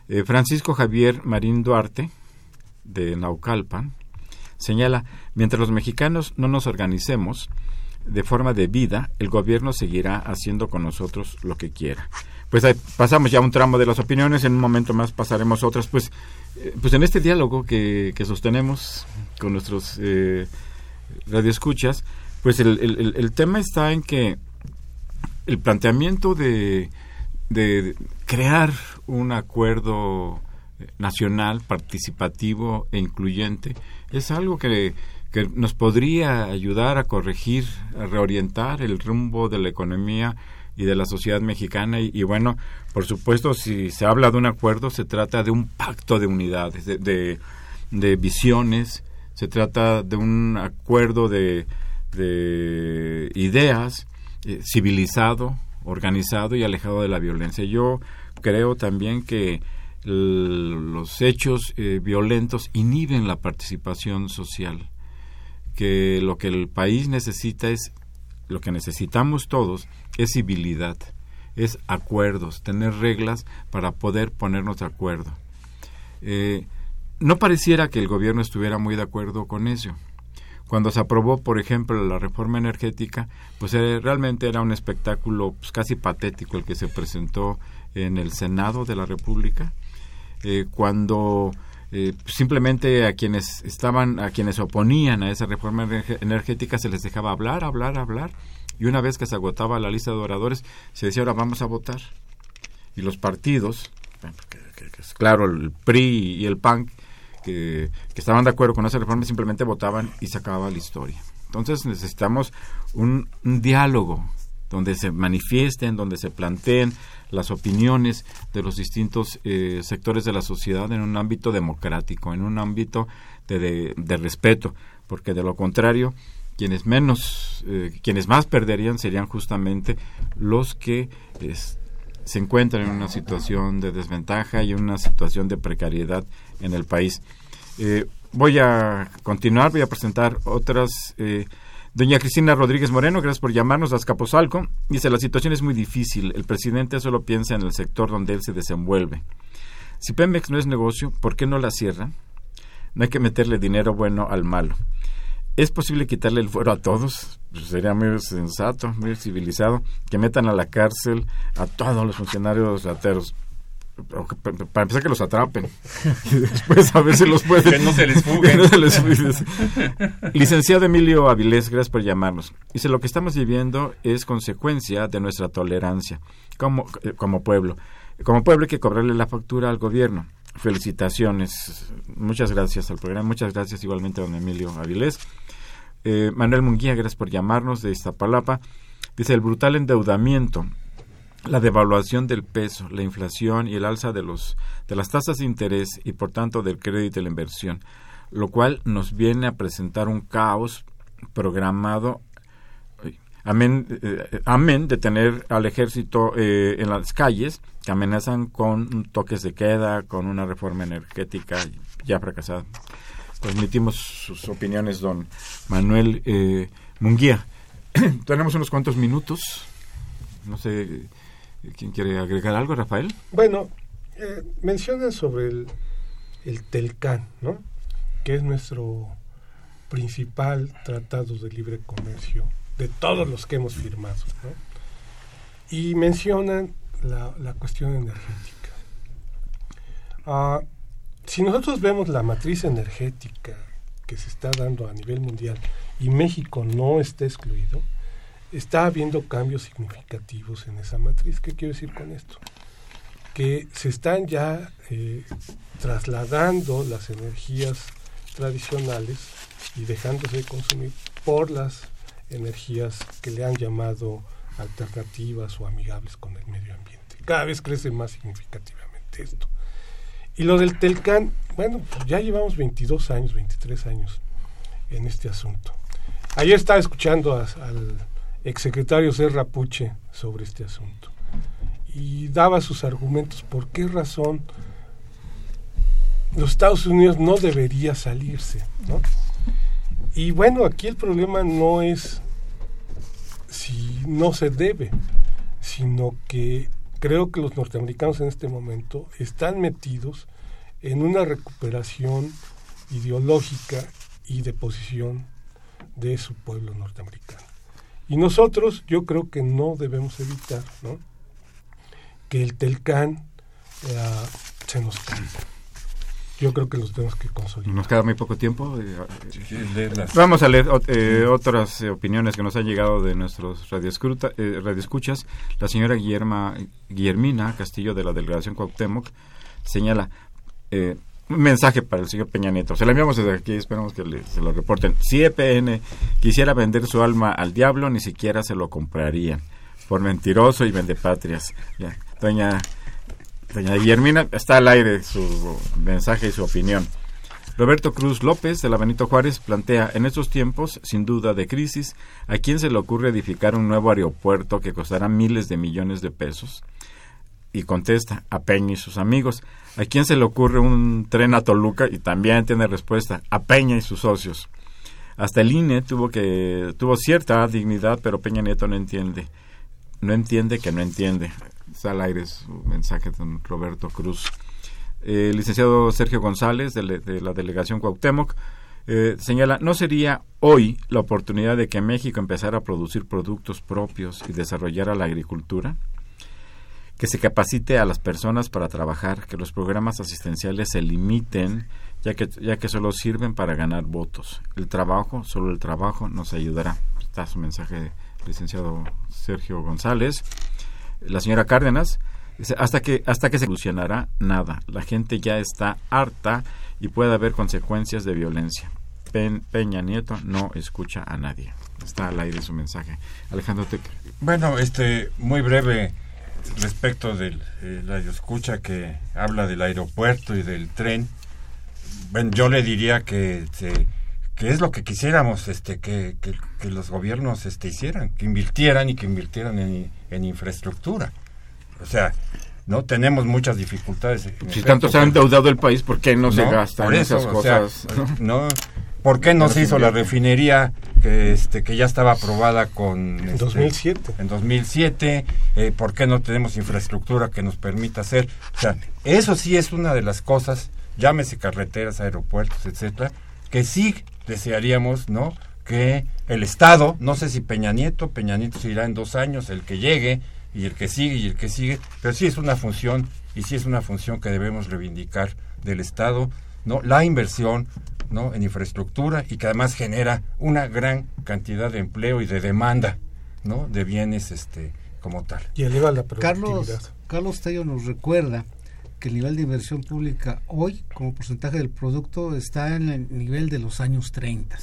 Eh, Francisco Javier Marín Duarte, de Naucalpan, señala, mientras los mexicanos no nos organicemos de forma de vida, el gobierno seguirá haciendo con nosotros lo que quiera pues pasamos ya un tramo de las opiniones, en un momento más pasaremos otras, pues, eh, pues en este diálogo que, sostenemos con nuestros eh, radioescuchas, pues el, el, tema está en que el planteamiento de, de crear un acuerdo nacional, participativo e incluyente es algo que, que nos podría ayudar a corregir, a reorientar el rumbo de la economía y de la sociedad mexicana y, bueno, por supuesto, si se habla de un acuerdo, se trata de un pacto de unidades, de, de, visiones, se trata de un acuerdo de, de ideas eh, civilizado, organizado y alejado de la violencia. Yo creo también que los hechos eh, violentos inhiben la participación social, que lo que el país necesita es, lo que necesitamos todos es civilidad, es acuerdos, tener reglas para poder ponernos de acuerdo. Eh, no pareciera que el gobierno estuviera muy de acuerdo con eso. Cuando se aprobó, por ejemplo, la reforma energética, pues eh, realmente era un espectáculo pues, casi patético el que se presentó en el Senado de la República. Eh, cuando simplemente a quienes estaban, a quienes oponían a esa reforma energética se les dejaba hablar, hablar, hablar y una vez que se agotaba la lista de oradores, se decía, ahora vamos a votar. Y los partidos, claro, el PRI y el PAN, que, estaban de acuerdo con esa reforma, simplemente votaban y se acababa la historia. Entonces necesitamos un, diálogo donde se manifiesten, donde se planteen las opiniones de los distintos eh, sectores de la sociedad en un ámbito democrático, en un ámbito de, de respeto, porque de lo contrario quienes menos, eh, quienes más perderían serían justamente los que se encuentran en una situación de desventaja y en una situación de precariedad en el país. Eh, voy a continuar, voy a presentar otras. Eh, doña Cristina Rodríguez Moreno, gracias por llamarnos a Azcapotzalco. Dice, la situación es muy difícil. El presidente solo piensa en el sector donde él se desenvuelve. Si Pemex no es negocio, ¿por qué no la cierra? No hay que meterle dinero bueno al malo. ¿Es posible quitarle el fuero a todos? Pues sería muy sensato, muy civilizado, que metan a la cárcel a todos los funcionarios rateros. para empezar que los atrapen. Y después a ver si los pueden que no se les fuguen. licenciado Emilio Avilés gracias por llamarnos. Dice lo que estamos viviendo es consecuencia de nuestra tolerancia como eh, como pueblo. Como pueblo hay que cobrarle la factura al gobierno. Felicitaciones. Muchas gracias al programa. Muchas gracias igualmente a don Emilio Avilés eh, Manuel Munguía gracias por llamarnos de Iztapalapa dice el brutal endeudamiento la devaluación del peso, la inflación y el alza de los de las tasas de interés y por tanto del crédito y la inversión, lo cual nos viene a presentar un caos programado amén, eh, amén de tener al ejército eh, en las calles que amenazan con toques de queda, con una reforma energética ya fracasada. Transmitimos sus opiniones, don Manuel eh, Munguía. Tenemos unos cuantos minutos. No sé ¿Quién quiere agregar algo, Rafael? Bueno, eh, mencionan sobre el, el Telcán, ¿no? que es nuestro principal tratado de libre comercio de todos los que hemos firmado. ¿no? Y mencionan la, la cuestión energética. Ah, si nosotros vemos la matriz energética que se está dando a nivel mundial y México no está excluido, está habiendo cambios significativos en esa matriz. ¿Qué quiero decir con esto? Que se están ya eh, trasladando las energías tradicionales y dejándose de consumir por las energías que le han llamado alternativas o amigables con el medio ambiente. Cada vez crece más significativamente esto. Y lo del Telcán, bueno, pues ya llevamos 22 años, 23 años en este asunto. Ayer estaba escuchando al exsecretario Serra Puche sobre este asunto y daba sus argumentos por qué razón los Estados Unidos no debería salirse. ¿no? Y bueno, aquí el problema no es si no se debe, sino que creo que los norteamericanos en este momento están metidos en una recuperación ideológica y de posición de su pueblo norteamericano. Y nosotros yo creo que no debemos evitar que el Telcán eh, se nos caiga. Yo creo que los tenemos que consolidar. Nos queda muy poco tiempo. Eh, vamos a leer eh, otras opiniones que nos han llegado de nuestros radioescuchas. La señora Guillerma, Guillermina Castillo de la Delegación Cuauhtémoc señala un mensaje para el señor Peña Nieto. Se lo enviamos desde aquí, esperamos que se lo reporten. Si EPN quisiera vender su alma al diablo, ni siquiera se lo comprarían. Por mentiroso y vendepatrias. Ya. Doña, doña Guillermina, está al aire su mensaje y su opinión. Roberto Cruz López de la Benito Juárez plantea, en estos tiempos, sin duda de crisis, ¿a quién se le ocurre edificar un nuevo aeropuerto que costará miles de millones de pesos? Y contesta, a Peña y sus amigos. ¿A quién se le ocurre un tren a Toluca? Y también tiene respuesta, a Peña y sus socios. Hasta el INE tuvo que tuvo cierta dignidad, pero Peña Nieto no entiende. No entiende que no entiende. Está al aire su mensaje de don Roberto Cruz. el licenciado Sergio González, de, la delegación Cuauhtémoc, eh, señala, ¿no sería hoy la oportunidad de que México empezara a producir productos propios y desarrollara la agricultura? que se capacite a las personas para trabajar, que los programas asistenciales se limiten, ya que, ya que solo sirven para ganar votos. El trabajo, solo el trabajo nos ayudará. Está su mensaje, licenciado Sergio González. La señora Cárdenas hasta que, hasta que se solucionará nada. La gente ya está harta y puede haber consecuencias de violencia. Peña Nieto no escucha a nadie. Está al aire su mensaje. Alejandro Te Bueno, este, muy breve respecto de eh, la escucha que habla del aeropuerto y del tren, bueno, yo le diría que, que es lo que quisiéramos este, que, que, los gobiernos este, hicieran, que invirtieran y que invirtieran en, en infraestructura. O sea, no tenemos muchas dificultades. Si tanto se ha endeudado el país, ¿por qué no, se gastan esas cosas? ¿no? ¿Por qué no se hizo la refinería que, este, que ya estaba aprobada con... En 2007. Este, en 2007. Eh, ¿Por qué no tenemos infraestructura que nos permita hacer? O sea, eso sí es una de las cosas, llámese carreteras, aeropuertos, etcétera, que sí desearíamos, ¿no? Que el Estado, no sé si Peña Nieto, Peña Nieto se irá en dos años, el que llegue, y el que sigue y el que sigue, pero sí es una función y sí es una función que debemos reivindicar del Estado, ¿no? La inversión, ¿no? en infraestructura y que además genera una gran cantidad de empleo y de demanda, ¿no? de bienes este como tal. Y eleva la productividad. Carlos, Carlos Tello nos recuerda que el nivel de inversión pública hoy, como porcentaje del producto, está en el nivel de los años 30.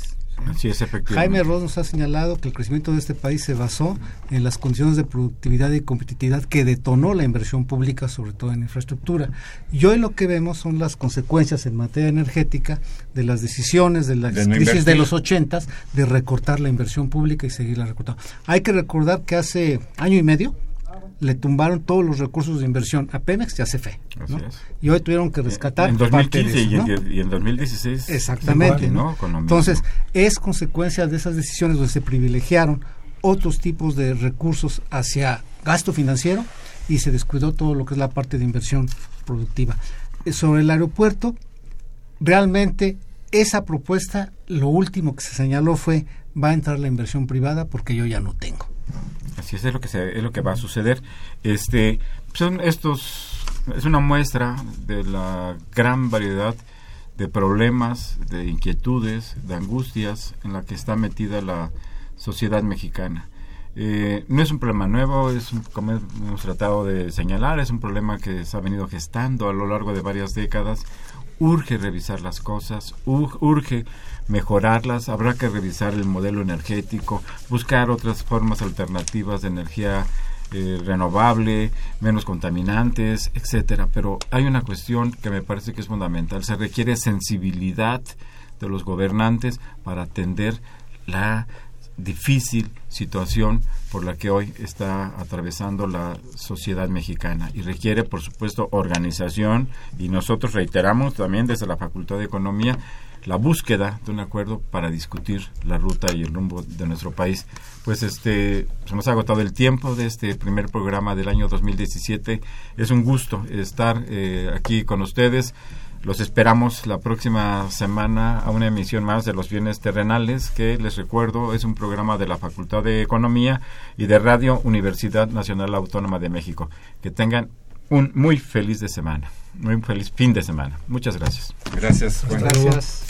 Así es, efectivamente. Jaime Ross nos ha señalado que el crecimiento de este país se basó en las condiciones de productividad y competitividad que detonó la inversión pública, sobre todo en infraestructura. Y hoy lo que vemos son las consecuencias en materia energética de las decisiones de la De no crisis de los ochentas de recortar la inversión pública y seguirla recortando. Hay que recordar que hace año y medio le tumbaron todos los recursos de inversión a Pemex y a CFE. Y hoy tuvieron que rescatar en parte de 2015 eso, y, ¿no? en, y en 2016. Exactamente. igual, ¿no? Con. Entonces, es consecuencia de esas decisiones donde se privilegiaron otros tipos de recursos hacia gasto financiero y se descuidó todo lo que es la parte de inversión productiva. Eh, Sobre el aeropuerto, realmente esa propuesta, lo último que se señaló fue va a entrar la inversión privada porque yo ya no tengo. Así es, es lo que es lo que va a suceder. Este son estos es una muestra de la gran variedad de problemas, de inquietudes, de angustias en la que está metida la sociedad mexicana. Eh, no es un problema nuevo, es un- como hemos tratado de señalar, es un problema que se ha venido gestando a lo largo de varias décadas. Urge revisar las cosas, ur- urge mejorarlas, habrá que revisar el modelo energético, buscar otras formas alternativas de energía eh, renovable, menos contaminantes, etcétera. Pero hay una cuestión que me parece que es fundamental. Se requiere sensibilidad de los gobernantes para atender la difícil situación por la que hoy está atravesando la sociedad mexicana y requiere por supuesto organización y nosotros reiteramos también desde la Facultad de Economía la búsqueda de un acuerdo para discutir la ruta y el rumbo de nuestro país. Pues este nos ha agotado el tiempo de este primer programa del año 2017. Es un gusto estar eh, aquí con ustedes. Los esperamos la próxima semana a una emisión más de Los Bienes Terrenales, que les recuerdo es un programa de la Facultad de Economía y de Radio Universidad Nacional Autónoma de México. Que tengan un muy feliz de semana, muy feliz fin de semana. Muchas gracias. Gracias. Bueno, Gracias.